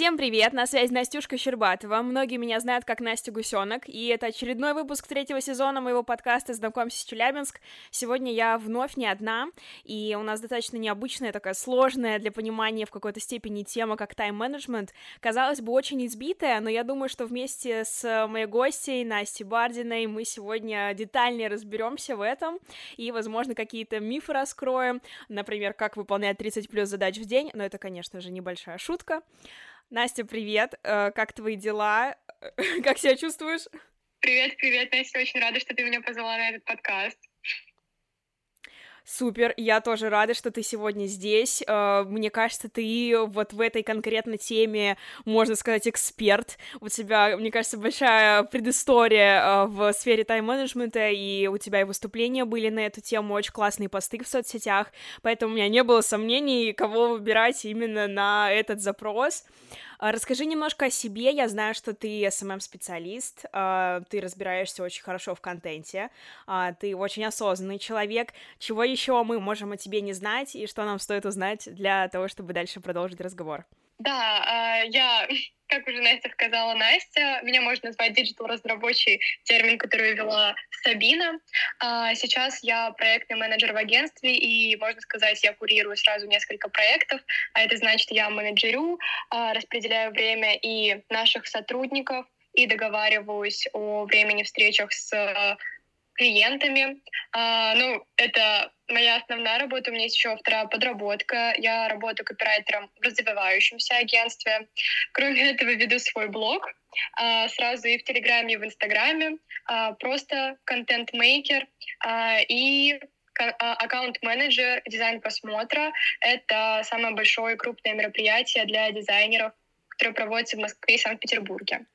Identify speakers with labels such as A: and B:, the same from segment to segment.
A: Всем привет, на связи Настюшка Щербатова. Многие меня знают как Настя Гусенок, и это очередной выпуск третьего сезона моего подкаста «Знакомься с Челябинск». Сегодня я вновь не одна, и у нас достаточно необычная, такая сложная для понимания в какой-то степени тема, как тайм-менеджмент. Казалось бы, очень избитая, но я думаю, что вместе с моей гостьей Настей Бардиной мы сегодня детальнее разберемся в этом, и, возможно, какие-то мифы раскроем, например, как выполнять 30 плюс задач в день, но это, конечно же, небольшая шутка. Настя, привет! Э, как твои дела? Как себя чувствуешь?
B: Привет, привет, Настя, очень рада, что ты меня позвала на этот подкаст.
A: Супер, я тоже рада, что ты сегодня здесь. Э, мне кажется, ты вот в этой конкретной теме, можно сказать, эксперт. У тебя, мне кажется, большая предыстория э, в сфере тайм-менеджмента, и у тебя и выступления были на эту тему, очень классные посты в соцсетях, поэтому у меня не было сомнений, кого выбирать именно на этот запрос. А, расскажи немножко о себе. Я знаю, что ты SMM-специалист, а, ты разбираешься очень хорошо в контенте, а, ты очень осознанный человек. Чего еще мы можем о тебе не знать и что нам стоит узнать для того, чтобы дальше продолжить разговор?
B: Да, я как уже Настя сказала, Настя, меня можно назвать диджитал-разработчий, термин, который вела Сабина. А сейчас я проектный менеджер в агентстве, и, можно сказать, я курирую сразу несколько проектов, а это значит, я менеджерю, а, распределяю время и наших сотрудников, и договариваюсь о времени встречах с клиентами. А, ну, это моя основная работа. У меня есть еще вторая подработка. Я работаю копирайтером в развивающемся агентстве. Кроме этого, веду свой блог. А, сразу и в Телеграме, и в Инстаграме. А, просто контент-мейкер. А, и а, аккаунт-менеджер дизайн просмотра. Это самое большое и крупное мероприятие для дизайнеров, которое проводится в Москве и Санкт-Петербурге.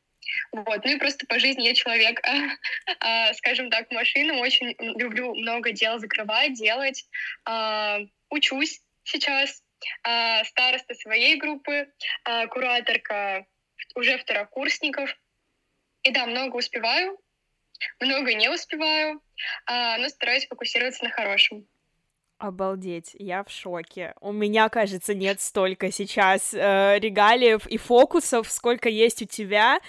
B: Вот. Ну и просто по жизни я человек, а, скажем так, машина. Очень люблю много дел закрывать, делать. А, учусь сейчас. А, староста своей группы, кураторка уже второкурсников. И да, много успеваю, много не успеваю, но стараюсь фокусироваться на хорошем.
A: Обалдеть, я в шоке. У меня, кажется, нет столько сейчас э, регалиев и фокусов, сколько есть у тебя.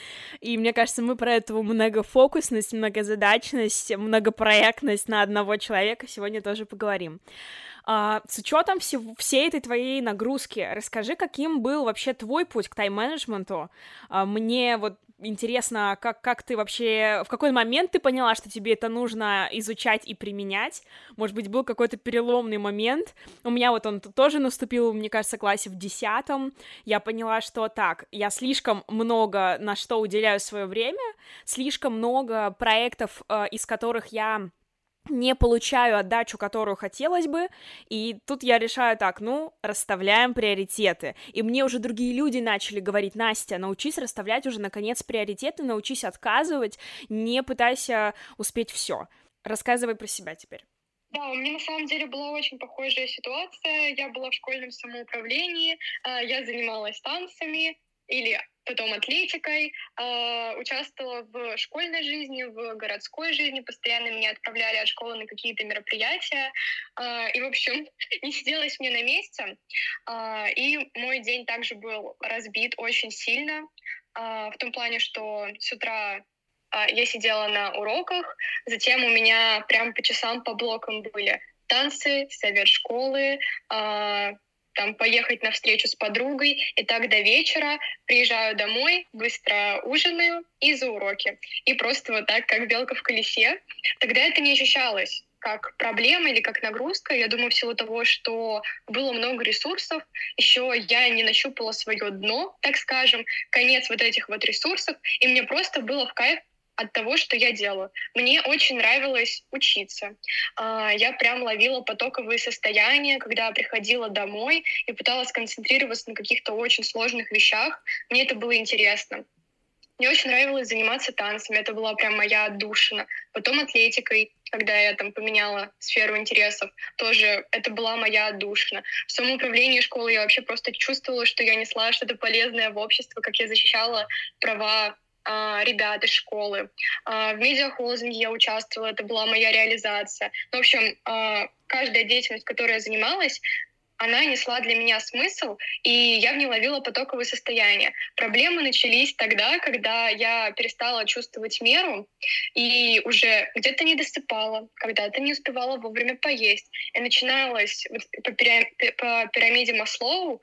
A: И мне кажется, мы про эту многофокусность, многозадачность, многопроектность на одного человека сегодня тоже поговорим. А, с учетом всего, всей этой твоей нагрузки, расскажи, каким был вообще твой путь к тайм-менеджменту. А, мне вот интересно, как, как ты вообще, в какой момент ты поняла, что тебе это нужно изучать и применять? Может быть, был какой-то переломный момент? У меня вот он тоже наступил, мне кажется, в классе в десятом. Я поняла, что так, я слишком много на что уделяю свое время, слишком много проектов, э, из которых я не получаю отдачу, которую хотелось бы, и тут я решаю так, ну, расставляем приоритеты. И мне уже другие люди начали говорить, Настя, научись расставлять уже, наконец, приоритеты, научись отказывать, не пытайся успеть все. Рассказывай про себя теперь.
B: Да, у меня на самом деле была очень похожая ситуация. Я была в школьном самоуправлении, а, я занималась танцами, или потом атлетикой, э, участвовала в школьной жизни, в городской жизни, постоянно меня отправляли от школы на какие-то мероприятия, э, и, в общем, не сиделась мне на месте, э, и мой день также был разбит очень сильно, э, в том плане, что с утра я сидела на уроках, затем у меня прям по часам, по блокам были танцы, совет школы, там поехать на встречу с подругой, и так до вечера приезжаю домой, быстро ужинаю и за уроки. И просто вот так, как белка в колесе. Тогда это не ощущалось как проблема или как нагрузка. Я думаю, в силу того, что было много ресурсов, еще я не нащупала свое дно, так скажем, конец вот этих вот ресурсов, и мне просто было в кайф от того, что я делаю. Мне очень нравилось учиться. А, я прям ловила потоковые состояния, когда приходила домой и пыталась концентрироваться на каких-то очень сложных вещах. Мне это было интересно. Мне очень нравилось заниматься танцами, это была прям моя отдушина. Потом атлетикой, когда я там поменяла сферу интересов, тоже это была моя отдушина. В самоуправлении школы я вообще просто чувствовала, что я несла что-то полезное в общество, как я защищала права ребят из школы. А, в медиахолдинге я участвовала, это была моя реализация. Ну, в общем, а, каждая деятельность, которой я занималась, она несла для меня смысл, и я в ней ловила потоковое состояние. Проблемы начались тогда, когда я перестала чувствовать меру и уже где-то не досыпала, когда-то не успевала вовремя поесть. И начиналось по, пирамиде Маслоу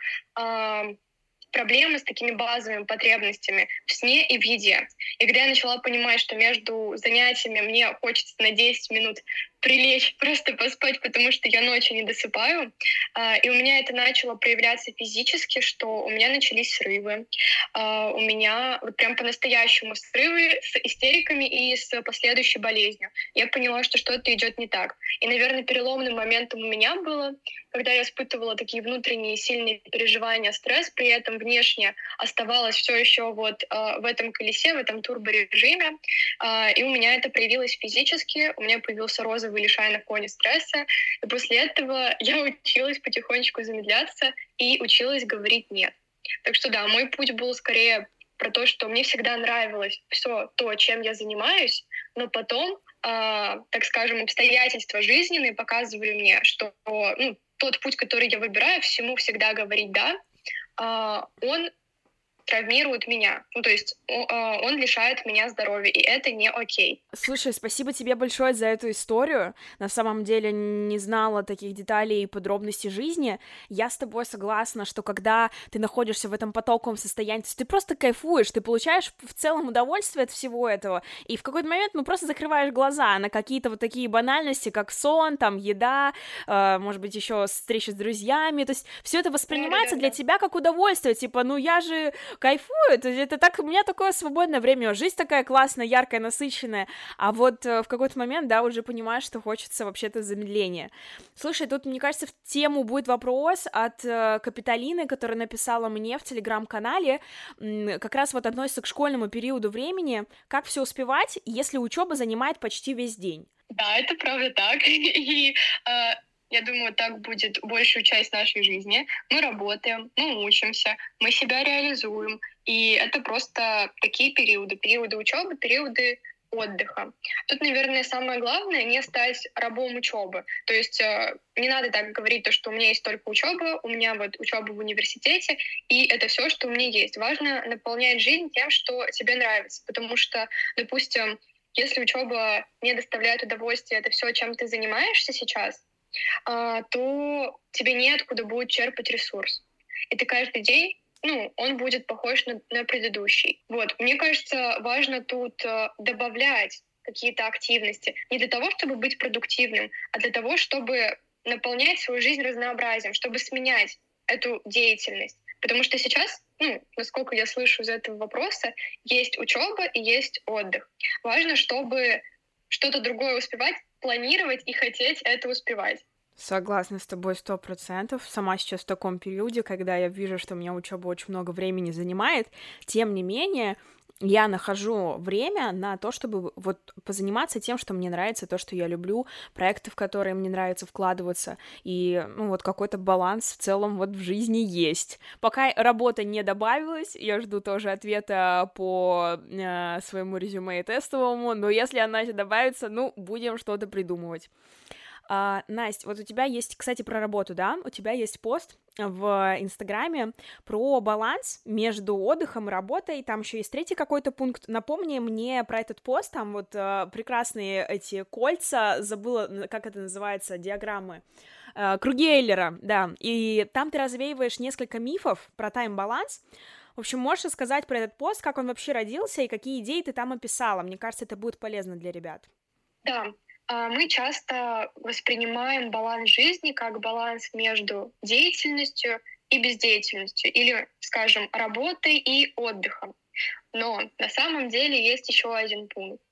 B: проблемы с такими базовыми потребностями в сне и в еде. И когда я начала понимать, что между занятиями мне хочется на 10 минут прилечь, просто поспать, потому что я ночью не досыпаю. А, и у меня это начало проявляться физически, что у меня начались срывы. А, у меня вот прям по-настоящему срывы с истериками и с последующей болезнью. Я поняла, что что-то идет не так. И, наверное, переломным моментом у меня было, когда я испытывала такие внутренние сильные переживания, стресс, при этом внешне оставалась все еще вот э, в этом колесе, в этом турборежиме, и у меня это проявилось физически, у меня появился розовый лишая на фоне стресса. И после этого я училась потихонечку замедляться и училась говорить «нет». Так что да, мой путь был скорее про то, что мне всегда нравилось все то, чем я занимаюсь, но потом, э, так скажем, обстоятельства жизненные показывали мне, что ну, тот путь, который я выбираю, всему всегда говорить «да», э, он травмирует меня. Ну, то есть а, он лишает меня здоровья, и это не окей.
A: Слушай, спасибо тебе большое за эту историю. На самом деле не знала таких деталей и подробностей жизни. Я с тобой согласна, что когда ты находишься в этом потоковом состоянии, ты просто кайфуешь, ты получаешь в целом удовольствие от всего этого, и в какой-то момент ну просто закрываешь глаза на какие-то вот такие банальности, как сон, там еда, э, может быть еще встреча с друзьями, то есть все это воспринимается для тебя как удовольствие, типа, ну я же кайфую, то есть это так, у меня такое свободное время, жизнь такая классная, яркая, насыщенная, а вот э, в какой-то момент, да, уже понимаешь, что хочется вообще-то замедления. Слушай, тут, мне кажется, в тему будет вопрос от э, Капиталины, которая написала мне в телеграм-канале, как раз вот относится к школьному периоду времени, как все успевать, если учеба занимает почти весь день.
B: Да, это правда так. И э, я думаю, так будет большую часть нашей жизни. Мы работаем, мы учимся, мы себя реализуем. И это просто такие периоды. Периоды учебы, периоды отдыха. Тут, наверное, самое главное не стать рабом учебы. То есть э, не надо так говорить, то, что у меня есть только учеба, у меня вот учеба в университете, и это все, что у меня есть. Важно наполнять жизнь тем, что тебе нравится, потому что, допустим, если учеба не доставляет удовольствия, это все, чем ты занимаешься сейчас, то тебе неоткуда будет черпать ресурс. И ты каждый день ну, он будет похож на, на предыдущий. Вот, мне кажется, важно тут э, добавлять какие-то активности не для того, чтобы быть продуктивным, а для того, чтобы наполнять свою жизнь разнообразием, чтобы сменять эту деятельность. Потому что сейчас, ну, насколько я слышу из этого вопроса, есть учеба и есть отдых. Важно, чтобы что-то другое успевать, планировать и хотеть это успевать.
A: Согласна с тобой сто процентов. Сама сейчас в таком периоде, когда я вижу, что у меня учеба очень много времени занимает, тем не менее, я нахожу время на то, чтобы вот позаниматься тем, что мне нравится, то, что я люблю, проекты, в которые мне нравится вкладываться, и, ну, вот какой-то баланс в целом вот в жизни есть. Пока работа не добавилась, я жду тоже ответа по э, своему резюме и тестовому, но если она добавится, ну, будем что-то придумывать. А, Настя, вот у тебя есть, кстати, про работу, да? У тебя есть пост в Инстаграме про баланс между отдыхом и работой. Там еще есть третий какой-то пункт. Напомни мне про этот пост. Там вот э, прекрасные эти кольца. Забыла, как это называется, диаграммы. Э, круги Эйлера, да. И там ты развеиваешь несколько мифов про тайм-баланс. В общем, можешь сказать про этот пост, как он вообще родился и какие идеи ты там описала. Мне кажется, это будет полезно для ребят.
B: Да, а, мы часто воспринимаем баланс жизни как баланс между деятельностью и бездеятельностью, или, скажем, работой и отдыхом. Но на самом деле есть еще один пункт.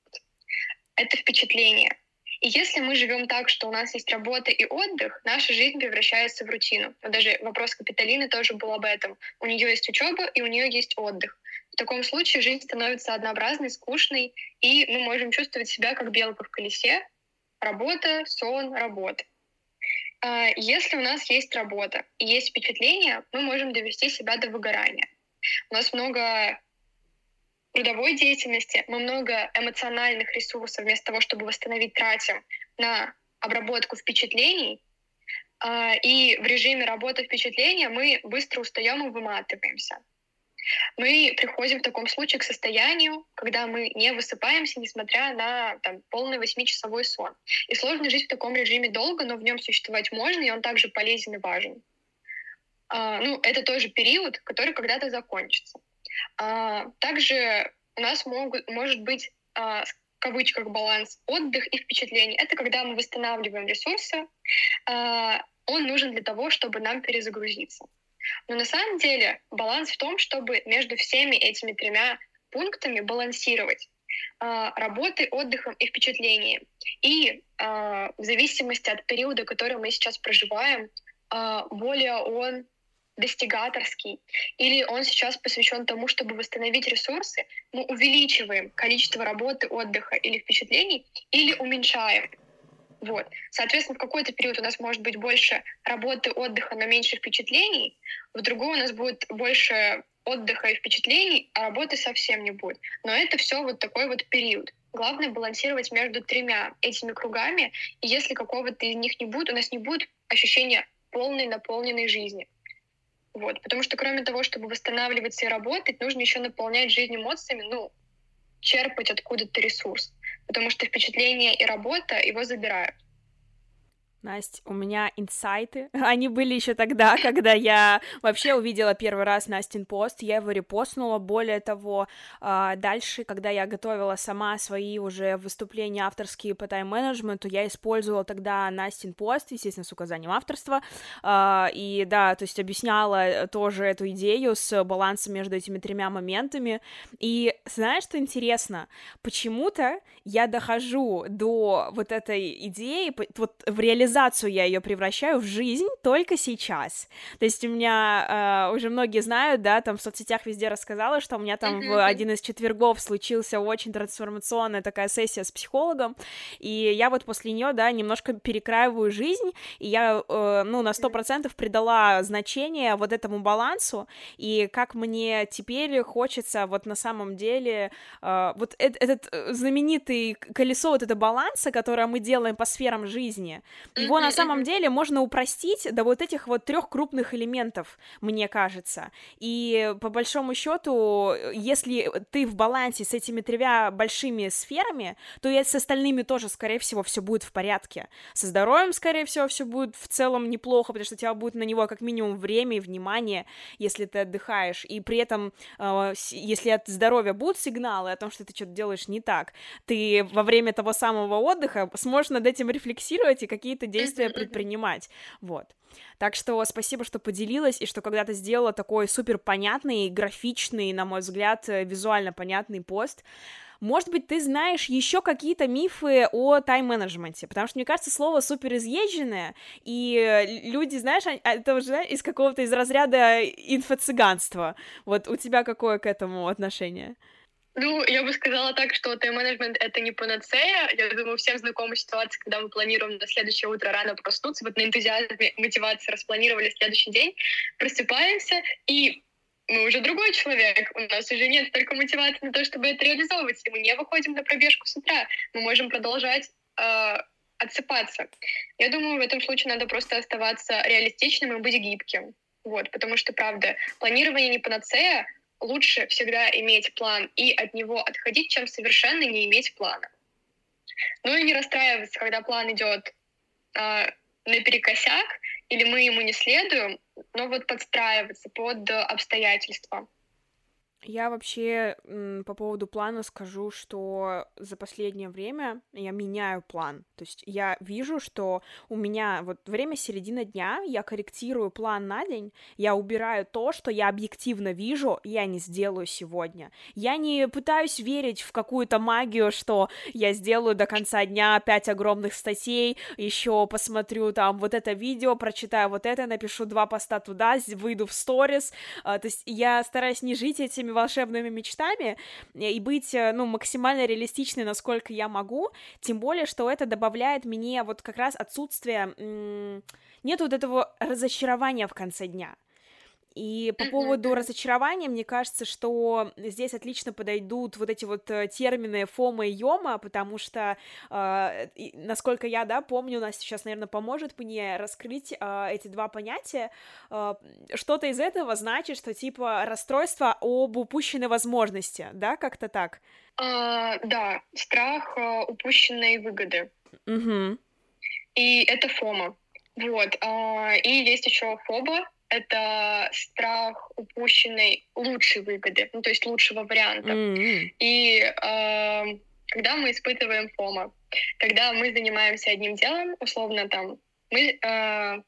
B: Это впечатление. И если мы живем так, что у нас есть работа и отдых, наша жизнь превращается в рутину. Вот даже вопрос Капиталины тоже был об этом. У нее есть учеба и у нее есть отдых. В таком случае жизнь становится однообразной, скучной, и мы можем чувствовать себя как белка в колесе, Работа, сон, работа. А, если у нас есть работа и есть впечатление, мы можем довести себя до выгорания. У нас много трудовой деятельности, мы много эмоциональных ресурсов вместо того, чтобы восстановить, тратим на обработку впечатлений. а, и в режиме работы впечатления мы быстро устаем и выматываемся. Мы приходим в таком случае к состоянию, когда мы не высыпаемся, несмотря на там, полный восьмичасовой сон. И сложно жить в таком режиме долго, но в нем существовать можно, и он также полезен и важен. А, ну, это тоже период, который когда-то закончится. А, также у нас могут, может быть а, кавычках баланс отдых и впечатлений. Это когда мы восстанавливаем ресурсы. А, он нужен для того, чтобы нам перезагрузиться. Но на самом деле баланс в том, чтобы между всеми этими тремя пунктами балансировать а, работы, отдыхом и впечатлением. И а, в зависимости от периода, который мы сейчас проживаем, более он достигаторский, или он сейчас посвящен тому, чтобы восстановить ресурсы, мы увеличиваем количество работы, отдыха или впечатлений, или уменьшаем. Вот. Соответственно, в какой-то период у нас может быть больше работы, отдыха, но меньше впечатлений, в другой у нас будет больше отдыха и впечатлений, а работы совсем не будет. Но это все вот такой вот период. Главное балансировать между тремя этими кругами, и если какого-то из них не будет, у нас не будет ощущения полной наполненной жизни. Вот. Потому что кроме того, чтобы восстанавливаться и работать, нужно еще наполнять жизнь эмоциями, ну, черпать откуда-то ресурс. Потому что впечатление и работа его забирают.
A: Настя, у меня инсайты. Они были еще тогда, когда я вообще увидела первый раз Настин пост, я его репостнула. Более того, а, дальше, когда я готовила сама свои уже выступления авторские по тайм-менеджменту, я использовала тогда Настин пост, естественно, с указанием авторства, а, и да, то есть объясняла тоже эту идею с балансом между этими тремя моментами. И знаешь, что интересно? Почему-то я дохожу до вот этой идеи, вот в реализации реализацию я ее превращаю в жизнь только сейчас. То есть у меня э, уже многие знают, да, там в соцсетях везде рассказала, что у меня там в один из четвергов случился очень трансформационная такая сессия с психологом, и я вот после нее, да, немножко перекраиваю жизнь, и я, э, ну, на сто процентов придала значение вот этому балансу, и как мне теперь хочется вот на самом деле э, вот э- этот знаменитый колесо вот это баланса, которое мы делаем по сферам жизни, его на самом деле можно упростить до вот этих вот трех крупных элементов, мне кажется. И по большому счету, если ты в балансе с этими тремя большими сферами, то и с остальными тоже, скорее всего, все будет в порядке. Со здоровьем, скорее всего, все будет в целом неплохо, потому что у тебя будет на него как минимум время и внимание, если ты отдыхаешь. И при этом, э, если от здоровья будут сигналы о том, что ты что-то делаешь не так, ты во время того самого отдыха сможешь над этим рефлексировать и какие-то действия предпринимать, вот. Так что спасибо, что поделилась, и что когда-то сделала такой супер понятный, графичный, на мой взгляд, э, визуально понятный пост. Может быть, ты знаешь еще какие-то мифы о тайм-менеджменте, потому что, мне кажется, слово супер изъезженное, и люди, знаешь, а, это уже из какого-то из разряда инфо-цыганства. Вот у тебя какое к этому отношение?
B: Ну, я бы сказала так, что тайм-менеджмент — это не панацея. Я думаю, всем знакома ситуация, когда мы планируем на следующее утро рано проснуться, вот на энтузиазме, мотивации распланировали следующий день, просыпаемся, и мы уже другой человек. У нас уже нет столько мотивации на то, чтобы это реализовывать. И мы не выходим на пробежку с утра. Мы можем продолжать э, отсыпаться. Я думаю, в этом случае надо просто оставаться реалистичным и быть гибким. Вот, потому что, правда, планирование не панацея, лучше всегда иметь план и от него отходить, чем совершенно не иметь плана. Ну и не расстраиваться, когда план идет э, наперекосяк, или мы ему не следуем, но вот подстраиваться под обстоятельства.
A: Я вообще по поводу плана скажу, что за последнее время я меняю план. То есть я вижу, что у меня вот время середины дня, я корректирую план на день, я убираю то, что я объективно вижу, я не сделаю сегодня. Я не пытаюсь верить в какую-то магию, что я сделаю до конца дня пять огромных статей, еще посмотрю там вот это видео, прочитаю вот это, напишу два поста туда, выйду в сторис. А, то есть я стараюсь не жить этими своими волшебными мечтами и быть, э, ну, максимально реалистичной, насколько я могу, тем более, что это добавляет мне вот как раз отсутствие, нет вот этого разочарования в конце дня. И по поводу разочарования, мне кажется, что здесь отлично подойдут вот эти вот э, термины фома и йома, потому что, э, насколько я, да, помню, у нас сейчас, наверное, поможет мне раскрыть э, эти два понятия. Э, что-то из этого значит, что типа расстройство об упущенной возможности, да, как-то так?
B: А, да, страх э, упущенной выгоды.
A: Угу.
B: И это фома. Вот. А, и есть еще фоба, это страх упущенной лучшей выгоды, ну, то есть лучшего варианта.
A: Mm-hmm.
B: И э, когда мы испытываем фома, когда мы занимаемся одним делом, условно там, мы э,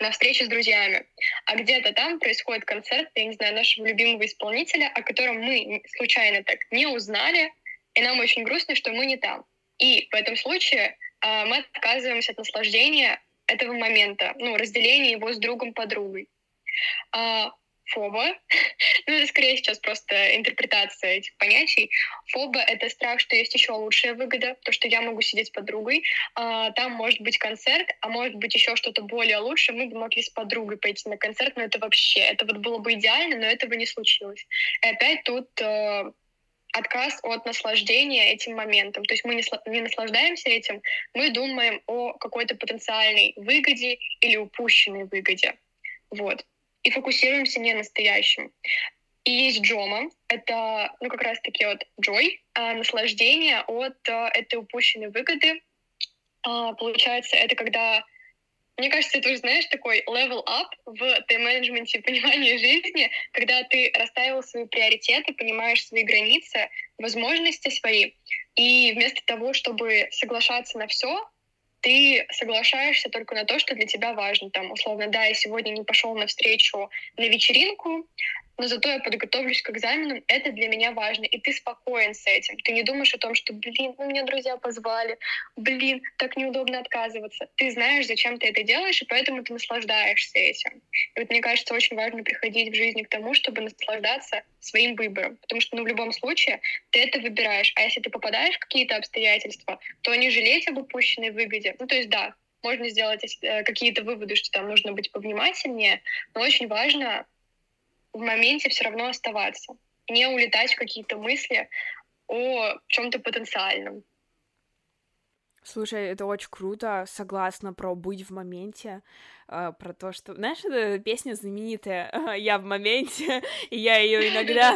B: на встрече с друзьями, а где-то там происходит концерт, я не знаю, нашего любимого исполнителя, о котором мы случайно так не узнали, и нам очень грустно, что мы не там. И в этом случае э, мы отказываемся от наслаждения этого момента, ну, разделение его с другом-подругой. А, фоба, ну, это скорее сейчас просто интерпретация этих понятий. Фоба — это страх, что есть еще лучшая выгода, то, что я могу сидеть с подругой, а, там может быть концерт, а может быть еще что-то более лучше, мы бы могли с подругой пойти на концерт, но это вообще, это вот было бы идеально, но этого не случилось. И опять тут э, отказ от наслаждения этим моментом. То есть мы не, наслаждаемся этим, мы думаем о какой-то потенциальной выгоде или упущенной выгоде. Вот. И фокусируемся не настоящем. И есть джома, это, ну, как раз-таки вот джой, а, наслаждение от а, этой упущенной выгоды. А, получается, это когда мне кажется, ты уже знаешь такой level up в тайм-менеджменте понимания жизни, когда ты расставил свои приоритеты, понимаешь свои границы, возможности свои, и вместо того, чтобы соглашаться на все, ты соглашаешься только на то, что для тебя важно. Там, условно, да, я сегодня не пошел на встречу на вечеринку, но зато я подготовлюсь к экзаменам, это для меня важно, и ты спокоен с этим. Ты не думаешь о том, что, блин, ну меня друзья позвали, блин, так неудобно отказываться. Ты знаешь, зачем ты это делаешь, и поэтому ты наслаждаешься этим. И вот мне кажется, очень важно приходить в жизни к тому, чтобы наслаждаться своим выбором, потому что, ну, в любом случае, ты это выбираешь, а если ты попадаешь в какие-то обстоятельства, то не жалеть об упущенной выгоде. Ну, то есть, да, можно сделать э, какие-то выводы, что там нужно быть повнимательнее, но очень важно в моменте все равно оставаться, не улетать в какие-то мысли о чем-то потенциальном.
A: Слушай, это очень круто, согласна про быть в моменте, э, про то, что, знаешь, эта песня знаменитая "Я в моменте", и я ее иногда,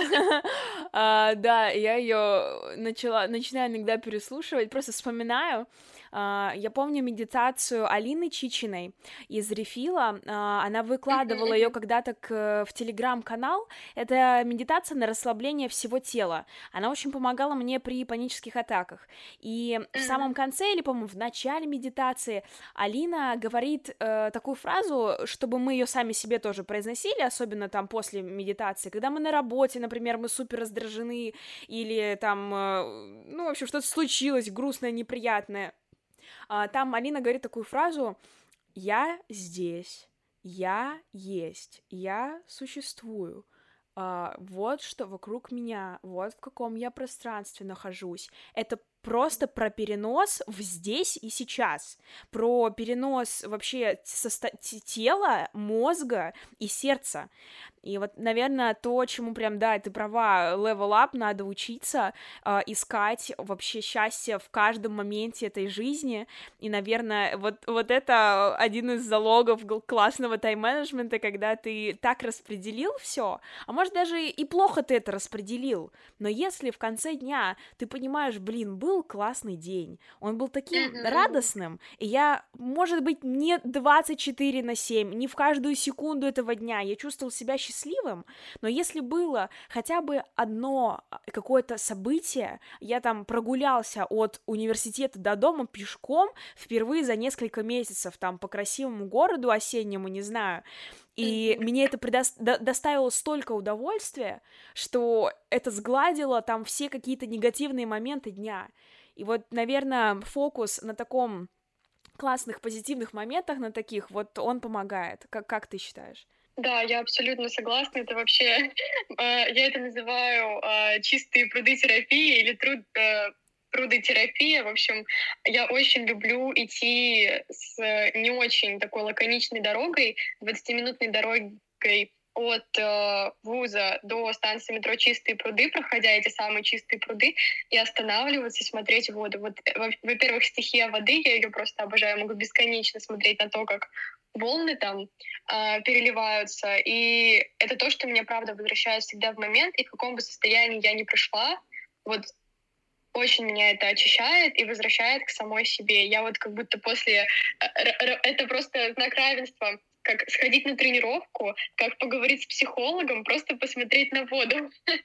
A: а, да, я ее начала, начинаю иногда переслушивать, просто вспоминаю, я помню медитацию Алины Чичиной из Рефила. А, она выкладывала ее когда-то в телеграм-канал. Это медитация на расслабление всего тела. Она очень помогала мне при панических атаках. И в самом конце, или, по-моему, в начале медитации, Алина говорит э, такую фразу, чтобы мы ее сами себе тоже произносили, особенно там после медитации, когда мы на работе, например, мы супер раздражены, или там, э, ну, в общем, что-то случилось грустное, неприятное, а, там Алина говорит такую фразу «Я здесь, я есть, я существую». Uh, вот что вокруг меня, вот в каком я пространстве нахожусь. Это просто про перенос в здесь и сейчас, про перенос вообще состо- тела, мозга и сердца. И вот, наверное, то, чему прям, да, ты права, level up, надо учиться, э, искать вообще счастье в каждом моменте этой жизни. И, наверное, вот, вот это один из залогов классного тайм-менеджмента, когда ты так распределил все, а может даже и плохо ты это распределил, но если в конце дня ты понимаешь, блин, был классный день, он был таким mm-hmm. радостным, и я, может быть, не 24 на 7, не в каждую секунду этого дня, я чувствовал себя счастливым, счастливым, но если было хотя бы одно а, какое-то событие, я там прогулялся от университета до дома пешком впервые за несколько месяцев, там по красивому городу осеннему, не знаю, и мне это предо- доставило столько удовольствия, что это сгладило там все какие-то негативные моменты дня. И вот, наверное, фокус на таком классных, позитивных моментах, на таких, вот он помогает. Как, как ты считаешь?
B: Да, я абсолютно согласна. Это вообще, э, я это называю э, чистые пруды терапии или труд, э, прудотерапия. В общем, я очень люблю идти с не очень такой лаконичной дорогой, 20-минутной дорогой от э, вуза до станции метро Чистые пруды, проходя эти самые чистые пруды, и останавливаться, смотреть воду. Вот, э, во-первых, стихия воды, я ее просто обожаю, могу бесконечно смотреть на то, как волны там э, переливаются. И это то, что меня, правда, возвращает всегда в момент, и в каком бы состоянии я ни пришла, вот очень меня это очищает и возвращает к самой себе. Я вот как будто после... Э, это просто знак равенства как сходить на тренировку, как поговорить с психологом, просто посмотреть на воду.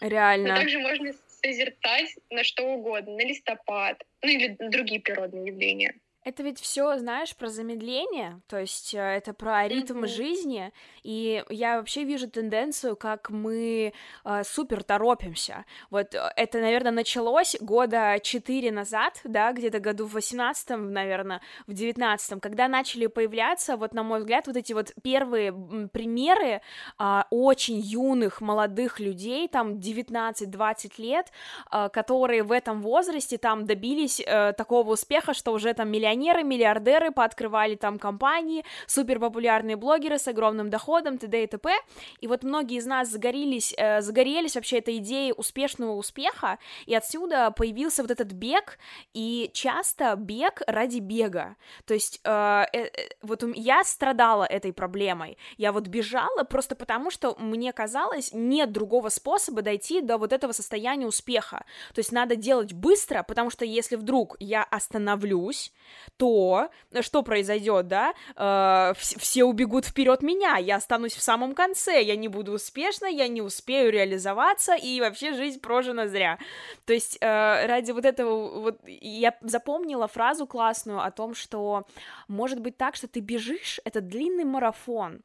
A: Реально.
B: Но также можно созерцать на что угодно, на листопад, ну или на другие природные явления.
A: Это ведь все, знаешь, про замедление, то есть э, это про ритм mm-hmm. жизни, и я вообще вижу тенденцию, как мы э, супер торопимся. Вот э, это, наверное, началось года четыре назад, да, где-то году в восемнадцатом, наверное, в девятнадцатом, когда начали появляться, вот на мой взгляд, вот эти вот первые примеры э, очень юных молодых людей, там 19-20 лет, э, которые в этом возрасте там добились э, такого успеха, что уже там миллионеры миллионеры, миллиардеры пооткрывали там компании, супер популярные блогеры с огромным доходом, т.д. и т.п. И вот многие из нас загорелись, э, загорелись вообще этой идеей успешного успеха, и отсюда появился вот этот бег, и часто бег ради бега. То есть э, э, вот я страдала этой проблемой. Я вот бежала просто потому, что мне казалось, нет другого способа дойти до вот этого состояния успеха. То есть надо делать быстро, потому что если вдруг я остановлюсь, то что произойдет, да? Э, все убегут вперед меня, я останусь в самом конце, я не буду успешна, я не успею реализоваться, и вообще жизнь прожена зря. То есть э, ради вот этого вот я запомнила фразу классную о том, что может быть так, что ты бежишь, это длинный марафон,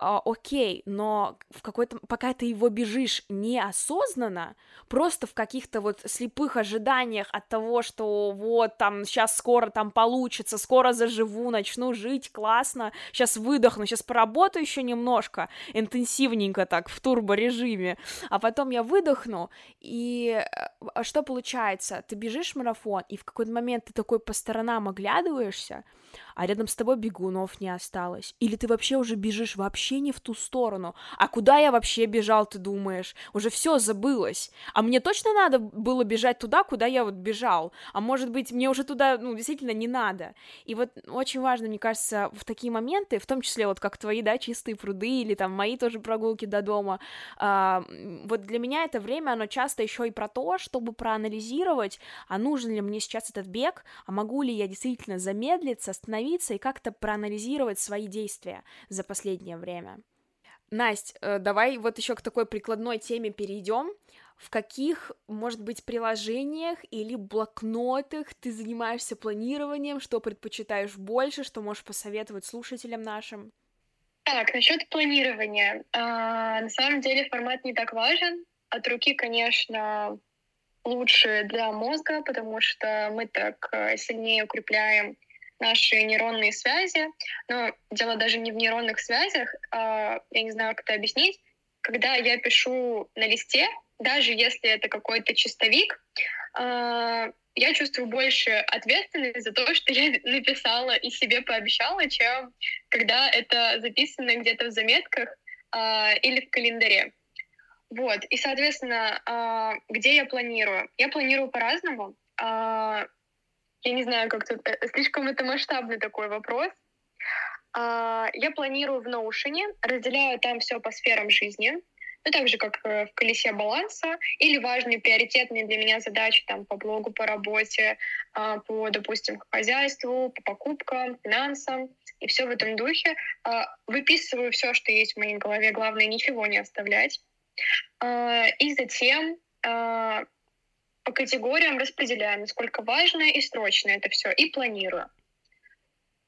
A: а, окей, но в какой-то, пока ты его бежишь неосознанно, просто в каких-то вот слепых ожиданиях от того, что вот там сейчас скоро там получится, скоро заживу, начну жить классно, сейчас выдохну, сейчас поработаю еще немножко, интенсивненько так, в турборежиме, а потом я выдохну, и э, что получается? Ты бежишь марафон, и в какой-то момент ты такой по сторонам оглядываешься, а рядом с тобой бегунов не осталось. Или ты вообще уже бежишь вообще не в ту сторону. А куда я вообще бежал, ты думаешь? Уже все забылось. А мне точно надо было бежать туда, куда я вот бежал. А может быть, мне уже туда, ну, действительно не надо. И вот очень важно, мне кажется, в такие моменты, в том числе вот как твои, да, чистые пруды или там мои тоже прогулки до дома, а, вот для меня это время, оно часто еще и про то, чтобы проанализировать, а нужен ли мне сейчас этот бег, а могу ли я действительно замедлиться, остановиться и как-то проанализировать свои действия за последнее время. Настя, э, давай вот еще к такой прикладной теме перейдем. В каких, может быть, приложениях или блокнотах ты занимаешься планированием, что предпочитаешь больше, что можешь посоветовать слушателям нашим?
B: Так, насчет планирования. А, на самом деле формат не так важен. От руки, конечно, лучше для мозга, потому что мы так э, сильнее укрепляем наши нейронные связи. Но дело даже не в нейронных связях, а, я не знаю, как это объяснить. Когда я пишу на листе, даже если это какой-то чистовик, а, я чувствую больше ответственность за то, что я написала и себе пообещала, чем когда это записано где-то в заметках а, или в календаре. Вот, и, соответственно, где я планирую? Я планирую по-разному я не знаю, как тут, э, слишком это масштабный такой вопрос. А, я планирую в Notion, разделяю там все по сферам жизни, ну, так же, как э, в колесе баланса, или важные приоритетные для меня задачи там по блогу, по работе, а, по, допустим, хозяйству, по покупкам, финансам, и все в этом духе. А, выписываю все, что есть в моей голове, главное ничего не оставлять. И затем по категориям распределяю, насколько важно и срочно это все, и планирую.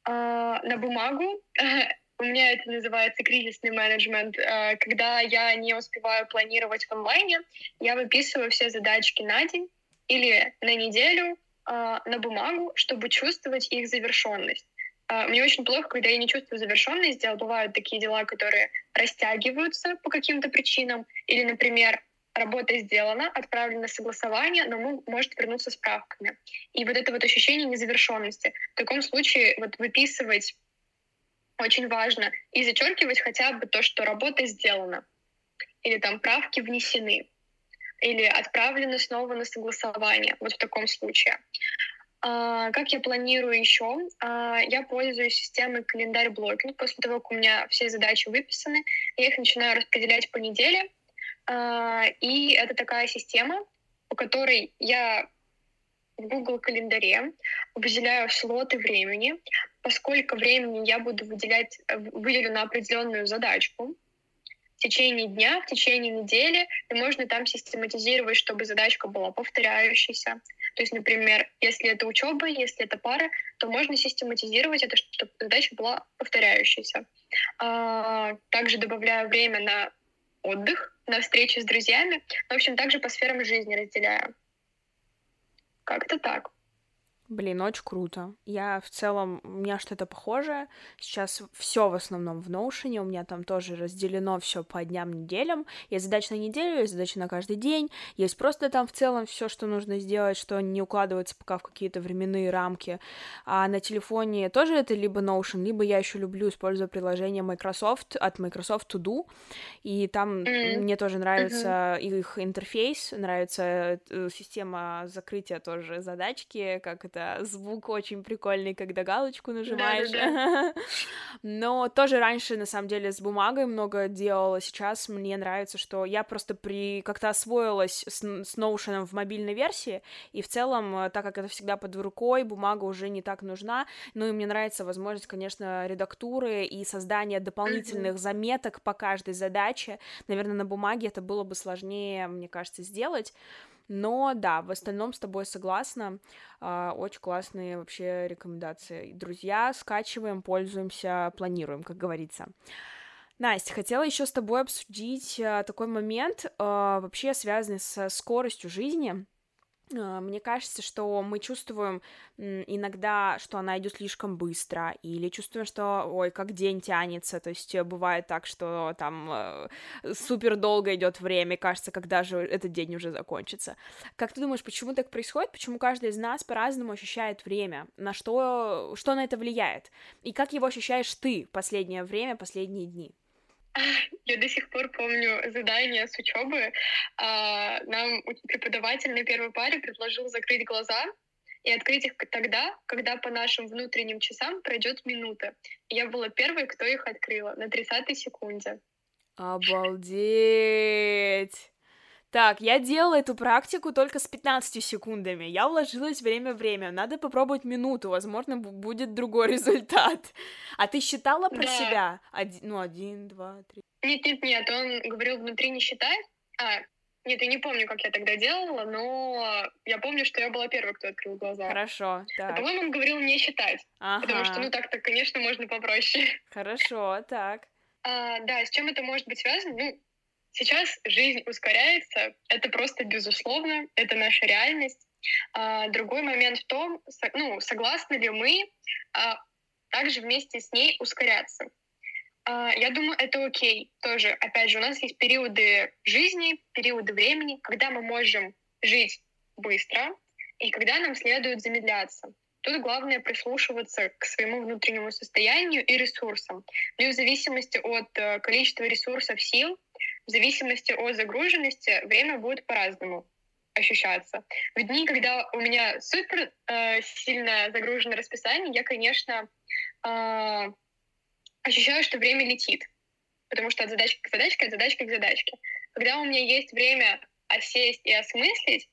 B: А, на бумагу у меня это называется кризисный менеджмент. А, когда я не успеваю планировать в онлайне, я выписываю все задачки на день или на неделю а, на бумагу, чтобы чувствовать их завершенность. А, мне очень плохо, когда я не чувствую завершенность дел. Бывают такие дела, которые растягиваются по каким-то причинам. Или, например, работа сделана, отправлено согласование, но может вернуться справками. И вот это вот ощущение незавершенности. В таком случае вот выписывать очень важно и зачеркивать хотя бы то, что работа сделана, или там правки внесены, или отправлены снова на согласование, вот в таком случае. А, как я планирую еще? А, я пользуюсь системой календарь блокинг. После того, как у меня все задачи выписаны, я их начинаю распределять по неделе. А, и это такая система, по которой я в Google календаре выделяю слоты времени, поскольку времени я буду выделять, э, выделю на определенную задачку в течение дня, в течение недели, и можно там систематизировать, чтобы задачка была повторяющейся. То есть, например, если это учеба, если это пара, то можно систематизировать это, чтобы задача была повторяющейся. А, также добавляю время на отдых, на встречи с друзьями. В общем, также по сферам жизни разделяю. Как-то так.
A: Блин, очень круто. Я в целом, у меня что-то похожее. Сейчас все в основном в Notion, у меня там тоже разделено все по дням, неделям. Есть задача на неделю, есть задача на каждый день, есть просто там в целом все, что нужно сделать, что не укладывается пока в какие-то временные рамки. А на телефоне тоже это либо Notion, либо я еще люблю использовать приложение Microsoft от Microsoft To Do, и там mm-hmm. мне тоже нравится mm-hmm. их интерфейс, нравится э, система закрытия тоже задачки, как это звук очень прикольный, когда галочку нажимаешь. Да, да, да. Но тоже раньше, на самом деле, с бумагой много делала. Сейчас мне нравится, что я просто при как-то освоилась с, с Notion в мобильной версии, и в целом, э, так как это всегда под рукой, бумага уже не так нужна. Ну и мне нравится возможность, конечно, редактуры и создания дополнительных mm-hmm. заметок по каждой задаче. Наверное, на бумаге это было бы сложнее, мне кажется, сделать. Но да, в остальном с тобой согласна. А, очень классные вообще рекомендации. Друзья, скачиваем, пользуемся, планируем, как говорится. Настя, хотела еще с тобой обсудить а, такой момент, а, вообще связанный со скоростью жизни. А, мне кажется, что мы чувствуем иногда, что она идет слишком быстро, или чувствуем, что, ой, как день тянется, то есть э, бывает так, что там э, супер долго идет время, кажется, когда же этот день уже закончится. Как ты думаешь, почему так происходит? Почему каждый из нас по-разному ощущает время? На что, что на это влияет? И как его ощущаешь ты последнее время, последние дни?
B: Я до сих пор помню задание с учебы. А, нам преподаватель на первой паре предложил закрыть глаза и открыть их тогда, когда по нашим внутренним часам пройдет минута. Я была первой, кто их открыла на 30 секунде.
A: Обалдеть! Так, я делала эту практику только с 15 секундами. Я вложилась время-время. Надо попробовать минуту, возможно, будет другой результат. А ты считала про да. себя? Один, ну, один, два, три.
B: Нет, нет, нет, он говорил, внутри не считай. А, нет, я не помню, как я тогда делала, но я помню, что я была первой, кто открыл глаза.
A: Хорошо,
B: так. А, по-моему, он говорил не считать. Ага. Потому что, ну, так-то, конечно, можно попроще.
A: Хорошо, так.
B: А, да, с чем это может быть связано? Ну, Сейчас жизнь ускоряется, это просто безусловно, это наша реальность. А, другой момент в том, ну, согласны ли мы а, также вместе с ней ускоряться. А, я думаю, это окей тоже. Опять же, у нас есть периоды жизни, периоды времени, когда мы можем жить быстро и когда нам следует замедляться. Тут главное прислушиваться к своему внутреннему состоянию и ресурсам. Ну и в зависимости от э, количества ресурсов сил, в зависимости от загруженности время будет по-разному ощущаться. В дни, когда у меня супер э, сильно загружено расписание, я, конечно, э, ощущаю, что время летит, потому что от задачки к задачке, от задачки к задачке. Когда у меня есть время осесть и осмыслить,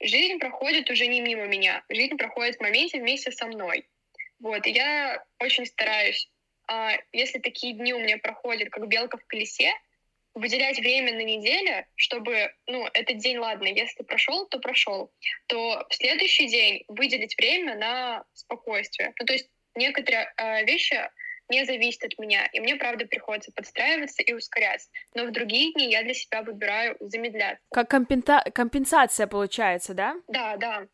B: жизнь проходит уже не мимо меня, жизнь проходит в моменте вместе со мной. Вот, и я очень стараюсь, а, если такие дни у меня проходят, как белка в колесе, выделять время на неделю, чтобы, ну, этот день, ладно, если прошел, то прошел, то в следующий день выделить время на спокойствие. Ну, то есть некоторые э, вещи не зависят от меня, и мне, правда, приходится подстраиваться и ускоряться. Но в другие дни я для себя выбираю замедляться.
A: Как компенса... компенсация получается, да?
B: Да, да.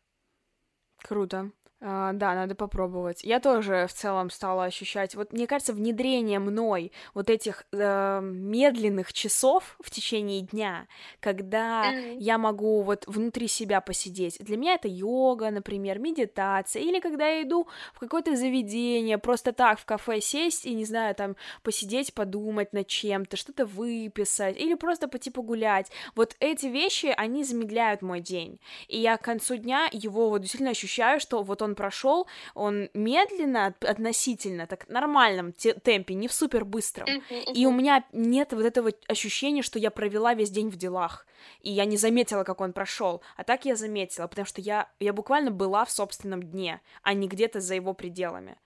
A: Круто. А, да, надо попробовать. Я тоже в целом стала ощущать, вот мне кажется, внедрение мной вот этих э, медленных часов в течение дня, когда mm-hmm. я могу вот внутри себя посидеть. Для меня это йога, например, медитация, или когда я иду в какое-то заведение, просто так в кафе сесть и, не знаю, там посидеть, подумать над чем-то, что-то выписать, или просто пойти погулять. Вот эти вещи, они замедляют мой день. И я к концу дня его вот действительно ощущаю, что вот он прошел, он медленно относительно, так нормальном темпе, не в супер быстром. И у меня нет вот этого ощущения, что я провела весь день в делах, и я не заметила, как он прошел. А так я заметила, потому что я, я буквально была в собственном дне, а не где-то за его пределами.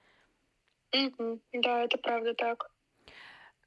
B: Да, это правда так.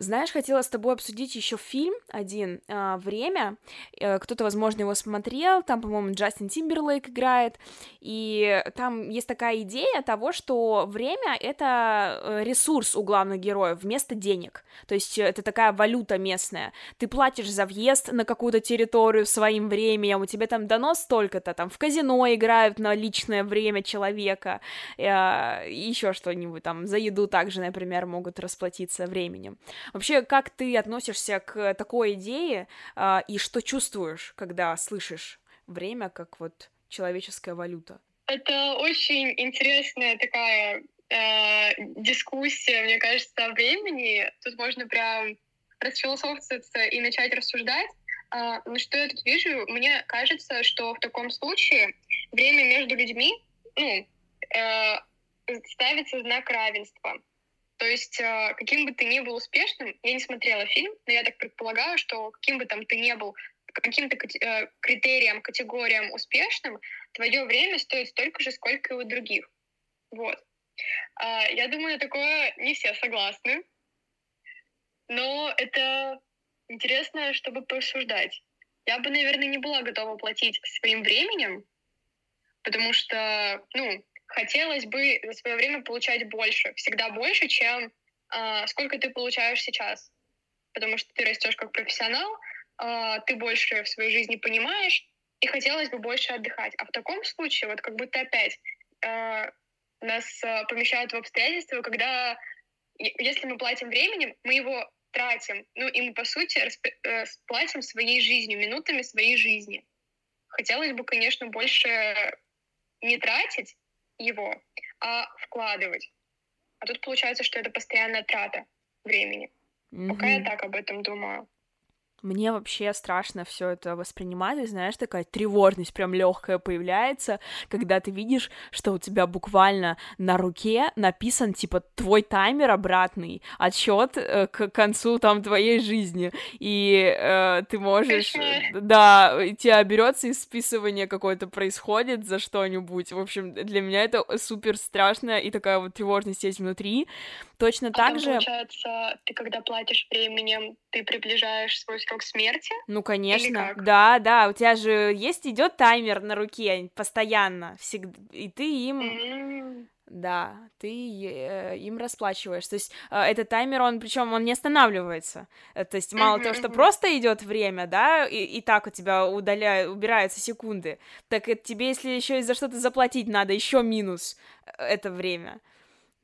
A: Знаешь, хотела с тобой обсудить еще фильм один э, «Время». Э, кто-то, возможно, его смотрел. Там, по-моему, Джастин Тимберлейк играет. И там есть такая идея того, что время — это э, ресурс у главных героев вместо денег. То есть это такая валюта местная. Ты платишь за въезд на какую-то территорию своим временем, у тебя там дано столько-то, там в казино играют на личное время человека, э, еще что-нибудь там, за еду также, например, могут расплатиться временем. Вообще, как ты относишься к такой идее а, и что чувствуешь, когда слышишь время как вот человеческая валюта?
B: Это очень интересная такая э, дискуссия, мне кажется, о времени. Тут можно прям расфилософствоваться и начать рассуждать. Uh, но что я тут вижу? Мне кажется, что в таком случае время между людьми ну, э, ставится знак равенства. То есть, э, каким бы ты ни был успешным, я не смотрела фильм, но я так предполагаю, что каким бы там ты ни был каким-то э, критериям, категориям успешным, твое время стоит столько же, сколько и у других. Вот. А, я думаю, такое не все согласны. Но это интересно, чтобы порассуждать. Я бы, наверное, не была готова платить своим временем, потому что, ну, хотелось бы за свое время получать больше, всегда больше, чем э, сколько ты получаешь сейчас. Потому что ты растешь как профессионал, э, ты больше в своей жизни понимаешь, и хотелось бы больше отдыхать. А в таком случае, вот как будто опять э, нас э, помещают в обстоятельства, когда если мы платим временем, мы его тратим. Ну и мы, по сути, расп- э, платим своей жизнью, минутами своей жизни. Хотелось бы, конечно, больше не тратить, его, а вкладывать. А тут получается, что это постоянная трата времени. Mm-hmm. Пока я так об этом думаю.
A: Мне вообще страшно все это воспринимать, и знаешь, такая тревожность прям легкая появляется, когда ты видишь, что у тебя буквально на руке написан типа твой таймер обратный, отсчет э, к концу там твоей жизни, и э, ты можешь, да, тебя берется и списывание какое-то происходит за что-нибудь. В общем, для меня это супер страшно и такая вот тревожность есть внутри. Точно а так же.
B: Получается, ты когда платишь временем, ты приближаешь свой срок смерти?
A: Ну, конечно. Да, да. У тебя же есть идет таймер на руке постоянно. Всегда. И ты им. Да, ты э, им расплачиваешь. То есть э, этот таймер, он причем он не останавливается. Э, то есть мало mm-hmm. того, что просто идет время, да, и, и так у тебя удаляют, убираются секунды, так это тебе, если еще и за что-то заплатить надо, еще минус э, это время.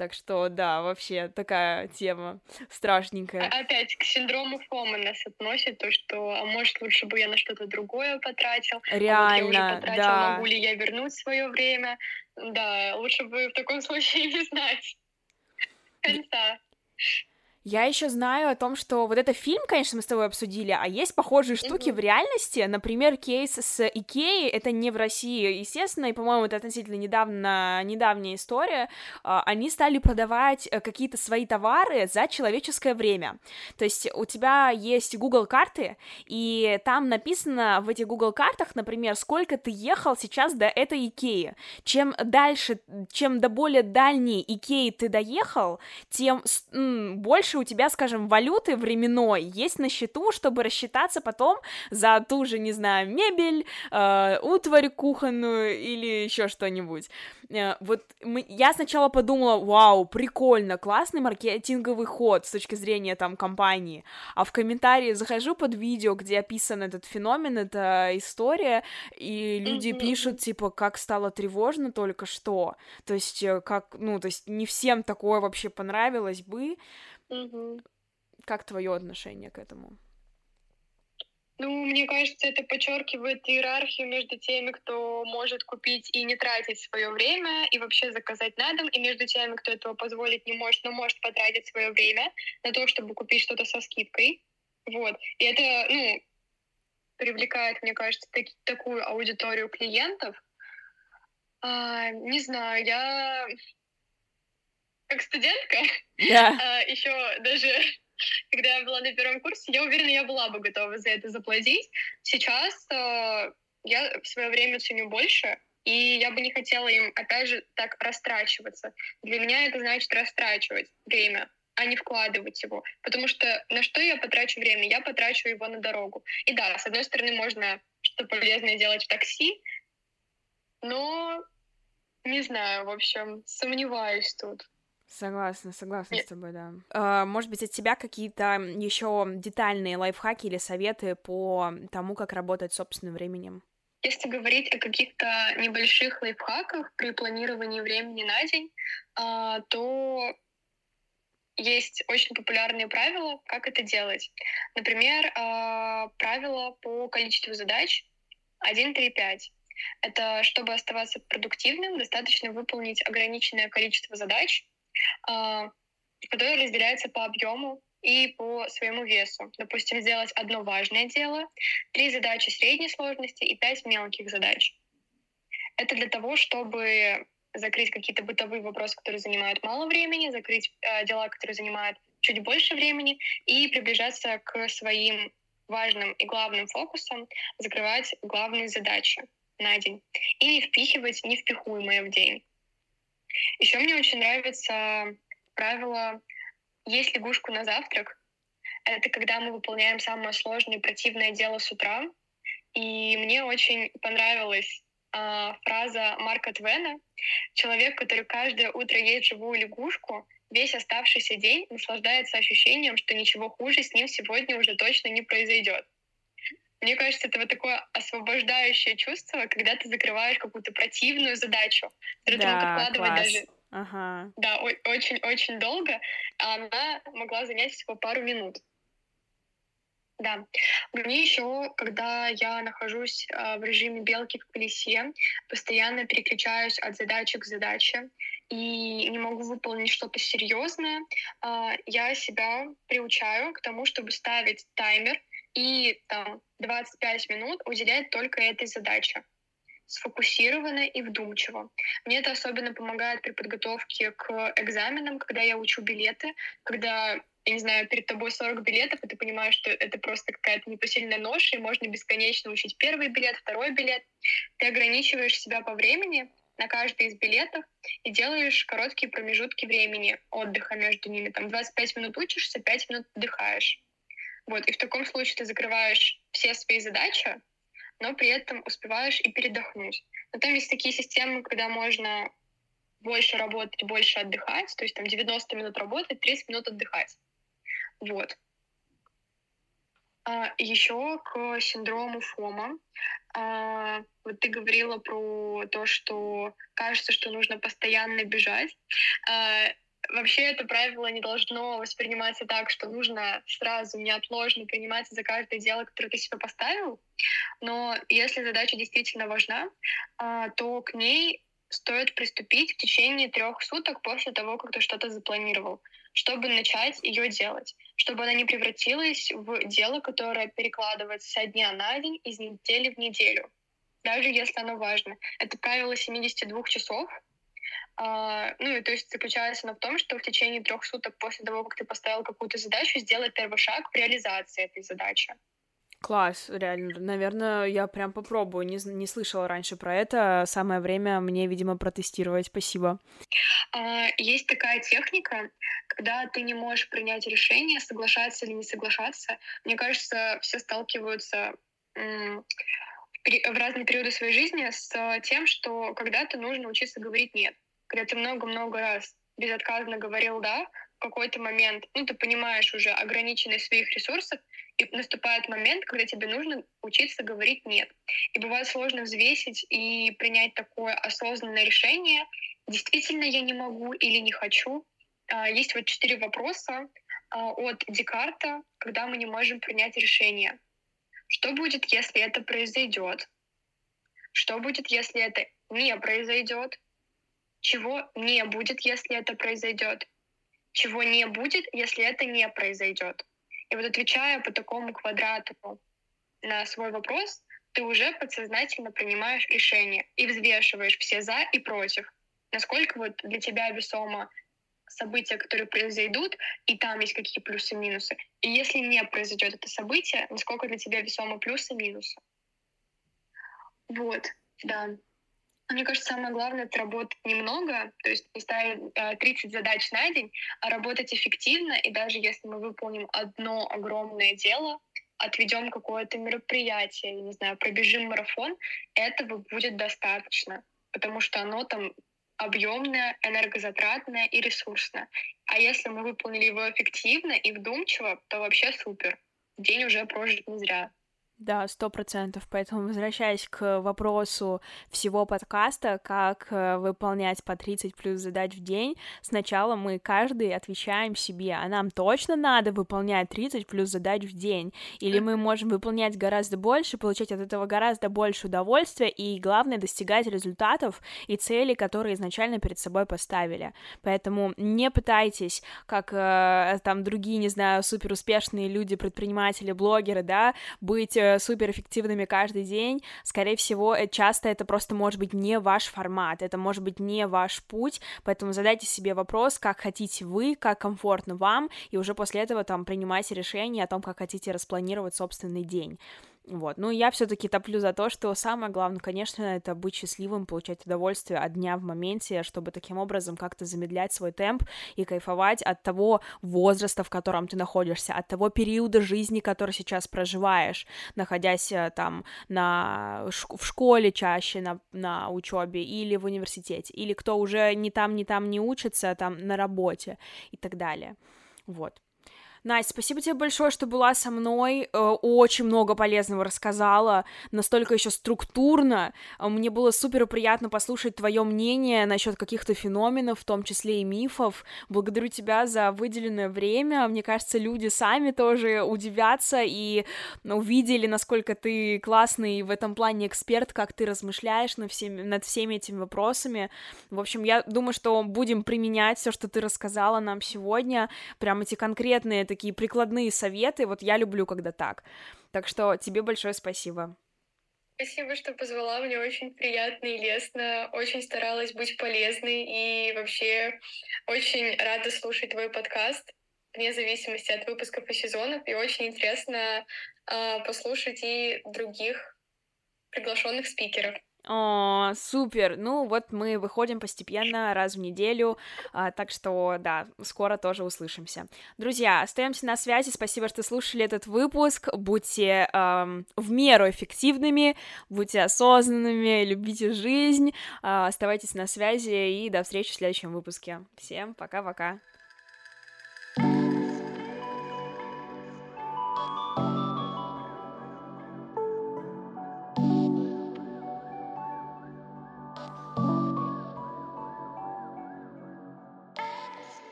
A: Так что, да, вообще такая тема страшненькая.
B: Опять к синдрому Фома нас относит, то, что, а может, лучше бы я на что-то другое потратил. Реально, а вот потратил, да. могу ли я вернуть свое время. Да, лучше бы в таком случае не знать конца.
A: Я еще знаю о том, что вот это фильм, конечно, мы с тобой обсудили, а есть похожие штуки mm-hmm. в реальности. Например, кейс с Икеей, это не в России, естественно, и, по-моему, это относительно недавно, недавняя история. А, они стали продавать э, какие-то свои товары за человеческое время. То есть у тебя есть Google карты, и там написано в этих Google картах, например, сколько ты ехал сейчас до этой Икеи. Чем дальше, чем до более дальней Икеи ты доехал, тем больше больше у тебя, скажем, валюты временной есть на счету, чтобы рассчитаться потом за ту же, не знаю, мебель, э, утварь кухонную или еще что-нибудь. Э, вот мы, я сначала подумала, вау, прикольно, классный маркетинговый ход с точки зрения там компании, а в комментарии захожу под видео, где описан этот феномен, эта история, и люди пишут, типа, как стало тревожно только что, то есть, э, как, ну, то есть не всем такое вообще понравилось бы.
B: Mm-hmm.
A: Как твое отношение к этому?
B: Ну, мне кажется, это подчеркивает иерархию между теми, кто может купить и не тратить свое время, и вообще заказать на дом, и между теми, кто этого позволить не может, но может потратить свое время на то, чтобы купить что-то со скидкой. Вот. И это, ну, привлекает, мне кажется, так, такую аудиторию клиентов. А, не знаю, я как студентка
A: yeah.
B: а, еще даже когда я была на первом курсе, я уверена, я была бы готова за это заплатить. Сейчас э, я в свое время ценю больше, и я бы не хотела им, опять же, так растрачиваться. Для меня это значит растрачивать время, а не вкладывать его. Потому что на что я потрачу время? Я потрачу его на дорогу. И да, с одной стороны, можно что-то полезное делать в такси, но не знаю, в общем, сомневаюсь тут.
A: Согласна, согласна Нет. с тобой, да. А, может быть, от тебя какие-то еще детальные лайфхаки или советы по тому, как работать с собственным временем?
B: Если говорить о каких-то небольших лайфхаках при планировании времени на день, а, то есть очень популярные правила, как это делать. Например, а, правило по количеству задач 1, 3, 5. Это чтобы оставаться продуктивным, достаточно выполнить ограниченное количество задач, которые разделяются по объему и по своему весу. Допустим, сделать одно важное дело, три задачи средней сложности и пять мелких задач. Это для того, чтобы закрыть какие-то бытовые вопросы, которые занимают мало времени, закрыть э, дела, которые занимают чуть больше времени, и приближаться к своим важным и главным фокусам, закрывать главные задачи на день и не впихивать невпихуемое в день. Еще мне очень нравится правило «есть лягушку на завтрак». Это когда мы выполняем самое сложное и противное дело с утра. И мне очень понравилась э, фраза Марка Твена. Человек, который каждое утро ест живую лягушку, весь оставшийся день наслаждается ощущением, что ничего хуже с ним сегодня уже точно не произойдет. Мне кажется, это вот такое освобождающее чувство, когда ты закрываешь какую-то противную задачу, которую да, ты мог откладывать класс. даже
A: ага.
B: да, очень-очень долго, а она могла занять всего пару минут. Да. Мне еще, когда я нахожусь э, в режиме белки в колесе, постоянно переключаюсь от задачи к задаче и не могу выполнить что-то серьезное, э, я себя приучаю к тому, чтобы ставить таймер и там 25 минут уделять только этой задаче сфокусированно и вдумчиво. Мне это особенно помогает при подготовке к экзаменам, когда я учу билеты, когда, я не знаю, перед тобой 40 билетов, и ты понимаешь, что это просто какая-то непосильная нож, и можно бесконечно учить первый билет, второй билет. Ты ограничиваешь себя по времени на каждый из билетов и делаешь короткие промежутки времени отдыха между ними. Там 25 минут учишься, 5 минут отдыхаешь. Вот, и в таком случае ты закрываешь все свои задачи, но при этом успеваешь и передохнуть. Но там есть такие системы, когда можно больше работать, больше отдыхать, то есть там 90 минут работать, 30 минут отдыхать. Вот. А, еще к синдрому ФОМа. А, вот ты говорила про то, что кажется, что нужно постоянно бежать. А, Вообще это правило не должно восприниматься так, что нужно сразу неотложно приниматься за каждое дело, которое ты себе поставил. Но если задача действительно важна, а, то к ней стоит приступить в течение трех суток после того, как ты что-то запланировал, чтобы начать ее делать, чтобы она не превратилась в дело, которое перекладывается со дня на день, из недели в неделю, даже если оно важно. Это правило 72 часов, ну и то есть заключается оно в том, что в течение трех суток после того, как ты поставил какую-то задачу, сделать первый шаг в реализации этой задачи.
A: Класс, реально. Наверное, я прям попробую. Не, не слышала раньше про это. Самое время мне, видимо, протестировать. Спасибо.
B: А, есть такая техника, когда ты не можешь принять решение, соглашаться или не соглашаться. Мне кажется, все сталкиваются в разные периоды своей жизни с тем, что когда-то нужно учиться говорить «нет». Когда ты много-много раз безотказно говорил «да», в какой-то момент, ну, ты понимаешь уже ограниченность своих ресурсов, и наступает момент, когда тебе нужно учиться говорить «нет». И бывает сложно взвесить и принять такое осознанное решение, действительно я не могу или не хочу. А, есть вот четыре вопроса а, от Декарта, когда мы не можем принять решение. Что будет, если это произойдет? Что будет, если это не произойдет? Чего не будет, если это произойдет? Чего не будет, если это не произойдет? И вот отвечая по такому квадрату на свой вопрос, ты уже подсознательно принимаешь решение и взвешиваешь все за и против. Насколько вот для тебя весомо события, которые произойдут, и там есть какие плюсы и минусы. И если не произойдет это событие, насколько для тебя весомы плюсы и минусы. Вот, да. Мне кажется, самое главное — это работать немного, то есть не ставить 30 э, задач на день, а работать эффективно, и даже если мы выполним одно огромное дело, отведем какое-то мероприятие, не знаю, пробежим марафон, этого будет достаточно, потому что оно там объемное, энергозатратное и ресурсное. А если мы выполнили его эффективно и вдумчиво, то вообще супер. День уже прожит не зря.
A: Да, сто процентов. Поэтому, возвращаясь к вопросу всего подкаста, как э, выполнять по 30 плюс задач в день, сначала мы каждый отвечаем себе, а нам точно надо выполнять 30 плюс задач в день, или мы можем выполнять гораздо больше, получать от этого гораздо больше удовольствия, и главное, достигать результатов и целей, которые изначально перед собой поставили. Поэтому не пытайтесь, как э, там другие, не знаю, суперуспешные люди, предприниматели, блогеры, да, быть э, суперэффективными каждый день, скорее всего, э, часто это просто может быть не ваш формат, это может быть не ваш путь, поэтому задайте себе вопрос, как хотите вы, как комфортно вам, и уже после этого там принимайте решение о том, как хотите распланировать собственный день. Вот. Ну, я все-таки топлю за то, что самое главное, конечно, это быть счастливым, получать удовольствие от дня в моменте, чтобы таким образом как-то замедлять свой темп и кайфовать от того возраста, в котором ты находишься, от того периода жизни, который сейчас проживаешь, находясь э, там на, в школе чаще, на, на учебе или в университете, или кто уже ни там, ни там не учится, а там на работе и так далее. Вот. Настя, спасибо тебе большое, что была со мной, э, очень много полезного рассказала, настолько еще структурно. Э, мне было супер приятно послушать твое мнение насчет каких-то феноменов, в том числе и мифов. Благодарю тебя за выделенное время. Мне кажется, люди сами тоже удивятся и увидели, насколько ты классный в этом плане эксперт, как ты размышляешь над всеми, над всеми этими вопросами. В общем, я думаю, что будем применять все, что ты рассказала нам сегодня, прям эти конкретные такие прикладные советы. Вот я люблю, когда так. Так что тебе большое спасибо.
B: Спасибо, что позвала. Мне очень приятно и лестно. Очень старалась быть полезной и вообще очень рада слушать твой подкаст вне зависимости от выпусков и сезонов. И очень интересно э, послушать и других приглашенных спикеров.
A: О, супер! Ну вот мы выходим постепенно раз в неделю, а, так что да, скоро тоже услышимся. Друзья, остаемся на связи. Спасибо, что слушали этот выпуск. Будьте эм, в меру эффективными, будьте осознанными, любите жизнь, э, оставайтесь на связи и до встречи в следующем выпуске. Всем пока-пока.